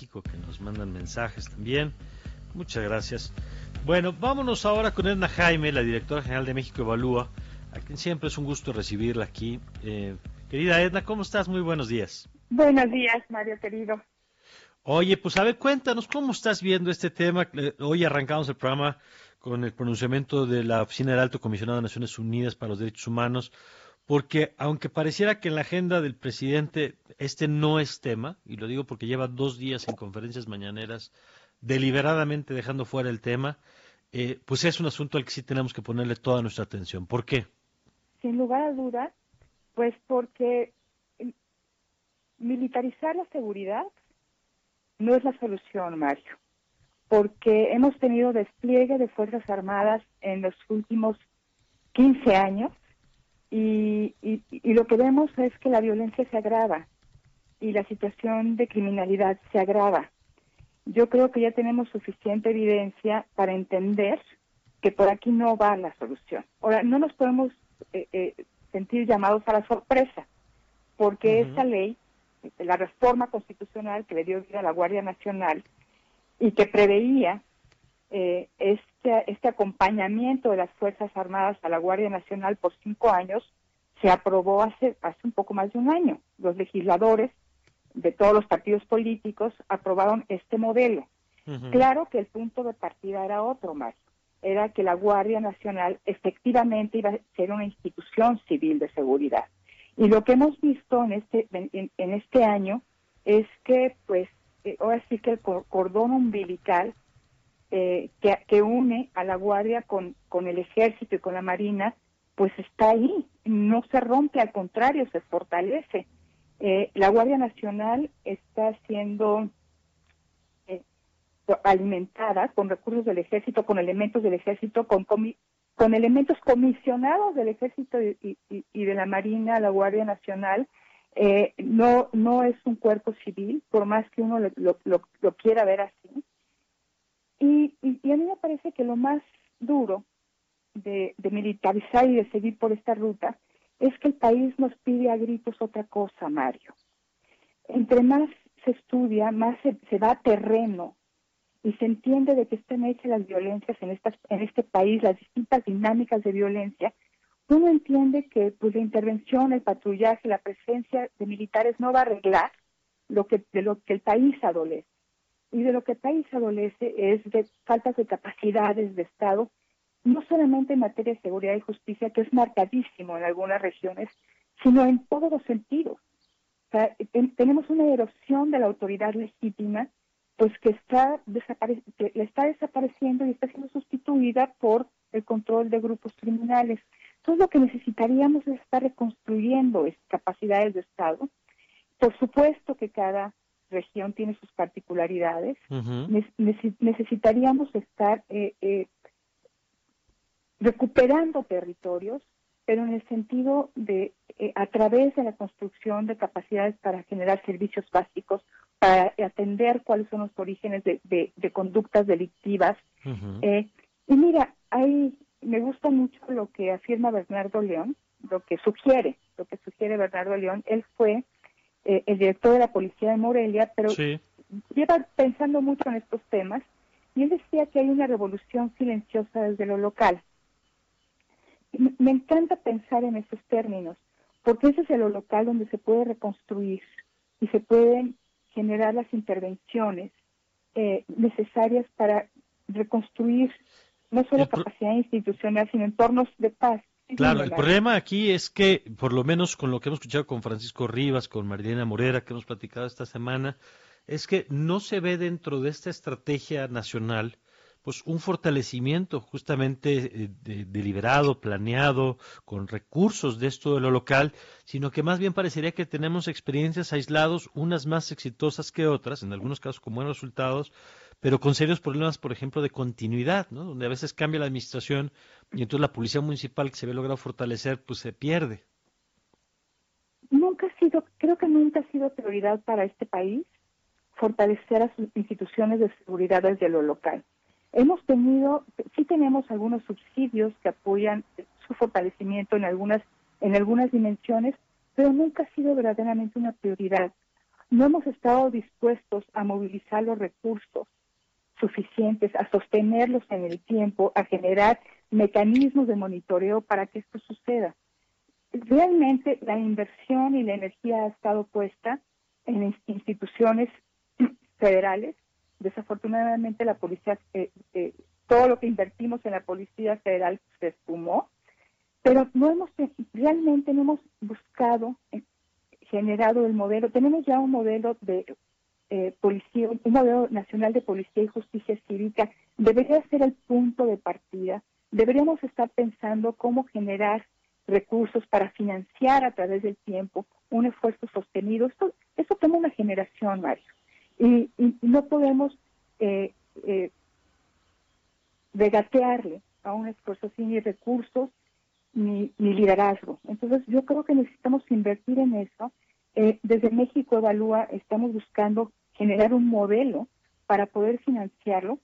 México que nos mandan mensajes también. Muchas gracias. Bueno, vámonos ahora con Edna Jaime, la directora general de México Evalúa, a quien siempre es un gusto recibirla aquí. Eh, querida Edna, ¿cómo estás? Muy buenos días. Buenos días, Mario querido. Oye, pues a ver, cuéntanos cómo estás viendo este tema. Eh, hoy arrancamos el programa con el pronunciamiento de la Oficina del Alto Comisionado de Naciones Unidas para los Derechos Humanos, porque aunque pareciera que en la agenda del presidente este no es tema, y lo digo porque lleva dos días en conferencias mañaneras deliberadamente dejando fuera el tema, eh, pues es un asunto al que sí tenemos que ponerle toda nuestra atención. ¿Por qué? Sin lugar a dudas, pues porque militarizar la seguridad no es la solución, Mario, porque hemos tenido despliegue de Fuerzas Armadas en los últimos 15 años y, y, lo que vemos es que la violencia se agrava y la situación de criminalidad se agrava. Yo creo que ya tenemos suficiente evidencia para entender que por aquí no va la solución. Ahora, no nos podemos eh, eh, sentir llamados a la sorpresa, porque esta ley la reforma constitucional que le dio vida a la Guardia Nacional y que preveía eh, este, este acompañamiento de las Fuerzas Armadas a la Guardia Nacional por cinco años, se aprobó hace, hace un poco más de un año. Los legisladores de todos los partidos políticos aprobaron este modelo. Claro que el punto de partida era otro más, era que la Guardia Nacional efectivamente iba a ser una institución civil de seguridad. Y lo que hemos visto en este, en, este año es que, pues, eh, ahora sí que el cordón umbilical eh, que, que, une a la Guardia con, con el Ejército y con la Marina, pues está ahí, no se rompe, al contrario, se fortalece. Eh, la Guardia Nacional está siendo alimentada con recursos del Ejército, con elementos del Ejército, con, con elementos comisionados del Ejército y, de la Marina, la Guardia Nacional, eh, no, no es un cuerpo civil, por más que uno lo, quiera ver así. Y, a mí me parece que lo más duro de, militarizar y de seguir por esta ruta es que el país nos pide a gritos otra cosa, Mario. Entre más se estudia, más se, se da terreno y se entiende de que están hechas las violencias en, estas, en este país, las distintas dinámicas de violencia, uno entiende que pues, la intervención, el patrullaje, la presencia de militares no va a arreglar lo que, de lo que el país adolece. Y de lo que el país adolece es de faltas de capacidades de Estado, no solamente en materia de seguridad y justicia, que es marcadísimo en algunas regiones, sino en todos los sentidos. O sea, tenemos una erosión de la autoridad legítima pues que está, que está desapareciendo y está siendo sustituida por el control de grupos criminales. Entonces lo que necesitaríamos es estar reconstruyendo capacidades de Estado. Por supuesto que cada región tiene sus particularidades. necesitaríamos estar eh, eh, recuperando territorios, pero en el sentido de, eh, a través de la construcción de capacidades para generar servicios básicos, para atender cuáles son los orígenes de, de, conductas delictivas. Eh, y mira, ahí me gusta mucho lo que afirma Bernardo León, lo que sugiere, lo que sugiere Bernardo León. Él fue eh, el director de la policía de Morelia, pero lleva pensando mucho en estos temas y él decía que hay una revolución silenciosa desde lo local. Me encanta pensar en esos términos, porque ese es el lo local donde se puede reconstruir y se pueden generar las intervenciones eh, necesarias para reconstruir no solo capacidad institucional, sino entornos de paz. Claro, el problema aquí es que, por lo menos con lo que hemos escuchado con Francisco Rivas, con Marilena Morera, que hemos platicado esta semana, es que no se ve dentro de esta estrategia nacional pues un fortalecimiento justamente eh, deliberado, planeado, con recursos de esto de lo local, sino que más bien parecería que tenemos experiencias aislados, unas más exitosas que otras, en algunos casos con buenos resultados, pero con serios problemas, por ejemplo, de continuidad, ¿no? donde a veces cambia la administración y entonces la policía municipal que se había logrado fortalecer, pues se pierde. Nunca ha sido, creo que nunca ha sido prioridad para este país fortalecer a sus instituciones de seguridad desde lo local. Hemos tenido, sí tenemos algunos subsidios que apoyan su fortalecimiento en algunas, en algunas dimensiones, pero nunca ha sido verdaderamente una prioridad. no hemos estado dispuestos a movilizar los recursos suficientes, a sostenerlos en el tiempo, a generar mecanismos de monitoreo para que esto suceda. Realmente la inversión y la energía ha estado puesta en instituciones federales. Desafortunadamente la policía, eh, eh, todo lo que invertimos en la policía federal se espumó, pero no hemos realmente no hemos buscado eh, generado el modelo. Tenemos ya un modelo de policía, un modelo nacional de policía y justicia cívica. Debería ser el punto de partida. Deberíamos estar pensando cómo generar recursos para financiar a través del tiempo un esfuerzo sostenido. Esto, esto toma una generación, Mario. Y, no podemos eh, eh, regatearle a un esfuerzo sin recursos ni, ni, liderazgo. Entonces yo creo que necesitamos invertir en eso. Eh, desde México Evalúa estamos buscando generar un modelo para poder financiarlo,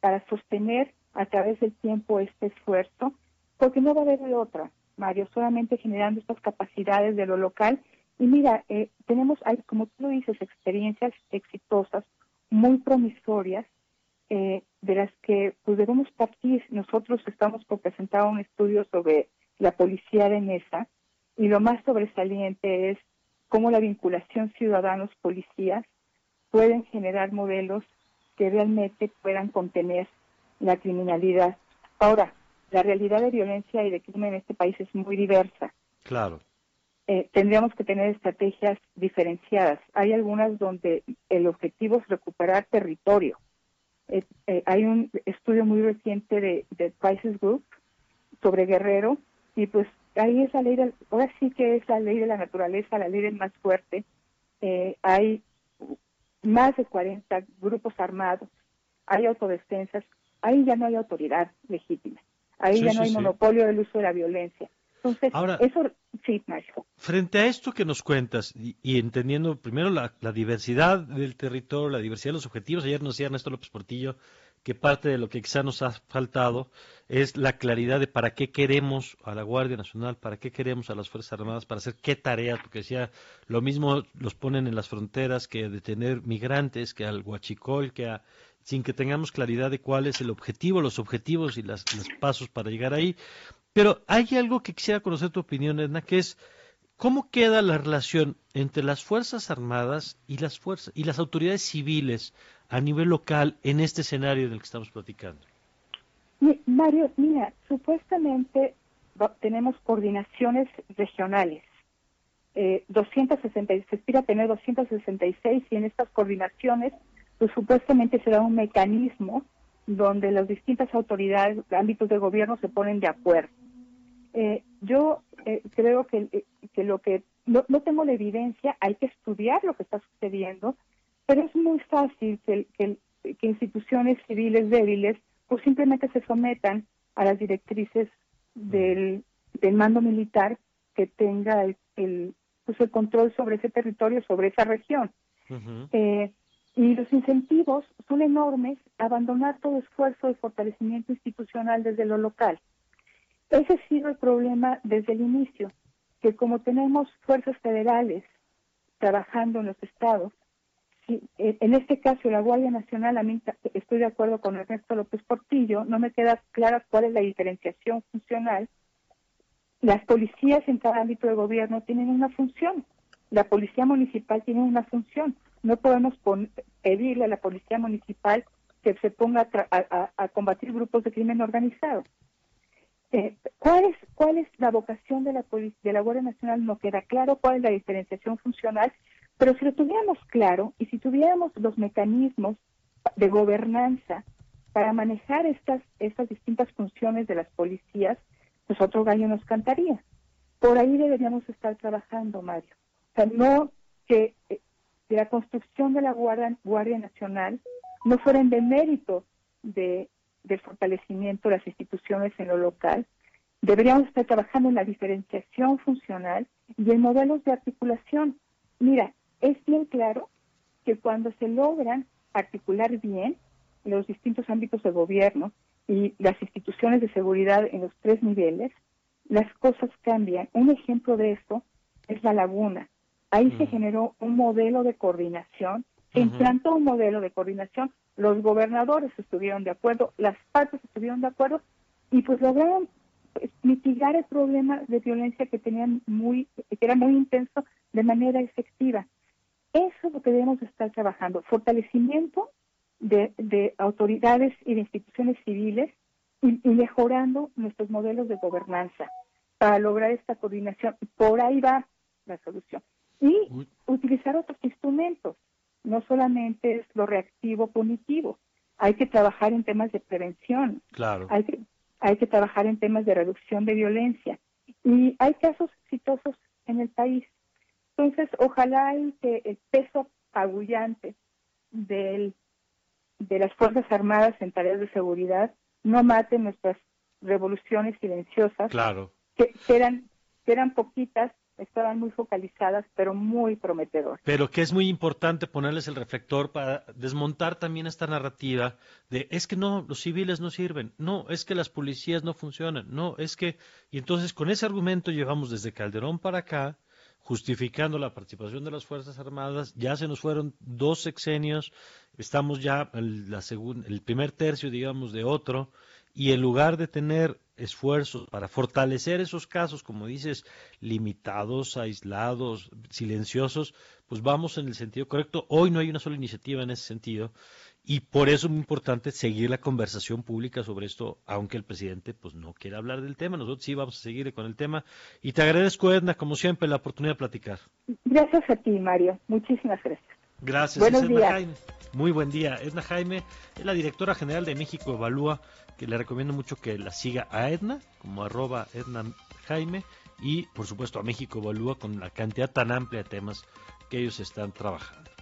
para sostener a través del tiempo este esfuerzo, porque no va a haber de otra. Mario, solamente generando estas capacidades de lo local. Y mira, eh, tenemos, hay, como tú lo dices, experiencias exitosas, muy promisorias, eh, de las que pues, debemos partir. Nosotros estamos por presentar un estudio sobre la policía de mesa y lo más sobresaliente es cómo la vinculación ciudadanos-policías pueden generar modelos que realmente puedan contener la criminalidad. Ahora, la realidad de violencia y de crimen en este país es muy diversa. Claro. Eh, tendríamos que tener estrategias diferenciadas. Hay algunas donde el objetivo es recuperar territorio. Eh, eh, hay un estudio muy reciente de, de Crisis Group sobre Guerrero y pues ahí es la ley, ahora sí que es la ley de la naturaleza, la ley del más fuerte. hay más de 40 grupos armados, hay autodefensas, ahí ya no hay autoridad legítima. Ahí ya no hay monopolio del uso de la violencia. Entonces, eso Frente a esto que nos cuentas, y, entendiendo primero la, diversidad del territorio, la diversidad de los objetivos, ayer nos decía Ernesto López Portillo que parte de lo que quizá nos ha faltado es la claridad de para qué queremos a la Guardia Nacional, para qué queremos a las Fuerzas Armadas, para hacer qué tareas, porque decía, lo mismo los ponen en las fronteras que detener migrantes, que al huachicol, que a sin que tengamos claridad de cuál es el objetivo, los objetivos y los pasos para llegar ahí. Pero hay algo que quisiera conocer tu opinión, Edna, que es cómo queda la relación entre las Fuerzas Armadas y las fuerzas y las autoridades civiles a nivel local en este escenario del que estamos platicando. Mario, mira, supuestamente tenemos coordinaciones regionales. Eh, 260, se aspira a tener 266 y en estas coordinaciones pues supuestamente será un mecanismo donde las distintas autoridades, ámbitos de gobierno se ponen de acuerdo. Eh, yo eh, creo que, eh, que, lo que no, tengo la evidencia, hay que estudiar lo que está sucediendo, pero es muy fácil que, que, instituciones civiles débiles pues simplemente se sometan a las directrices del, del mando militar que tenga el, el, pues el control sobre ese territorio, sobre esa región. Y los incentivos son enormes, abandonar todo esfuerzo de fortalecimiento institucional desde lo local. Ese ha sido el problema desde el inicio, que como tenemos fuerzas federales trabajando en los estados, si, eh, en este caso la Guardia Nacional, a mí estoy de acuerdo con Ernesto López Portillo, no me queda clara cuál es la diferenciación funcional. Las policías en cada ámbito de gobierno tienen una función, la policía municipal tiene una función, no podemos pedirle a la policía municipal que se ponga a, combatir grupos de crimen organizado. Eh, ¿cuál, es, ¿Cuál es la vocación de la, de la Guardia Nacional? No queda claro cuál es la diferenciación funcional, pero si lo tuviéramos claro y si tuviéramos los mecanismos de gobernanza para manejar estas, estas distintas funciones de las policías, pues otro gallo nos cantaría. Por ahí deberíamos estar trabajando, Mario. O sea, no que eh, la construcción de la Guardia, Nacional no fueran de mérito de, del fortalecimiento de las instituciones en lo local. Deberíamos estar trabajando en la diferenciación funcional y en modelos de articulación. Mira, es bien claro que cuando se logran articular bien los distintos ámbitos de gobierno y las instituciones de seguridad en los tres niveles, las cosas cambian. Un ejemplo de esto es la laguna. Ahí se generó un modelo de coordinación, se implantó un modelo de coordinación, los gobernadores estuvieron de acuerdo, las partes estuvieron de acuerdo y pues lograron pues, mitigar el problema de violencia que tenían muy, que era muy intenso de manera efectiva. Eso es lo que debemos estar trabajando, fortalecimiento de, autoridades y de instituciones civiles y, mejorando nuestros modelos de gobernanza para lograr esta coordinación. Por ahí va la solución. Y utilizar otros instrumentos, no solamente es lo reactivo punitivo, hay que trabajar en temas de prevención, claro. hay, que, hay que trabajar en temas de reducción de violencia. Y hay casos exitosos en el país. Entonces, ojalá que el peso agullante del de las Fuerzas Armadas en tareas de seguridad no maten nuestras revoluciones silenciosas, claro. que, eran, que eran poquitas, estaban muy focalizadas, pero muy prometedoras. Pero que es muy importante ponerles el reflector para desmontar también esta narrativa de es que no, los civiles no sirven, no, es que las policías no funcionan, no, es que... Y entonces con ese argumento llevamos desde Calderón para acá justificando la participación de las Fuerzas Armadas. Ya se nos fueron dos sexenios, estamos ya en la el primer tercio, digamos, de otro, y en lugar de tener esfuerzos para fortalecer esos casos, como dices, limitados, aislados, silenciosos, pues vamos en el sentido correcto. Hoy no hay una sola iniciativa en ese sentido y por eso es muy importante seguir la conversación pública sobre esto, aunque el presidente pues no quiera hablar del tema. Nosotros sí vamos a seguir con el tema. Y te agradezco, Edna, como siempre, la oportunidad de platicar. Gracias a ti, Mario. Muchísimas gracias. Gracias. Buenos días. Jaime. Muy buen día. Edna Jaime es la directora general de México Evalúa, que le recomiendo mucho que la siga a Edna, como arroba Edna Jaime, y por supuesto a México Evalúa con la cantidad tan amplia de temas que ellos están trabajando.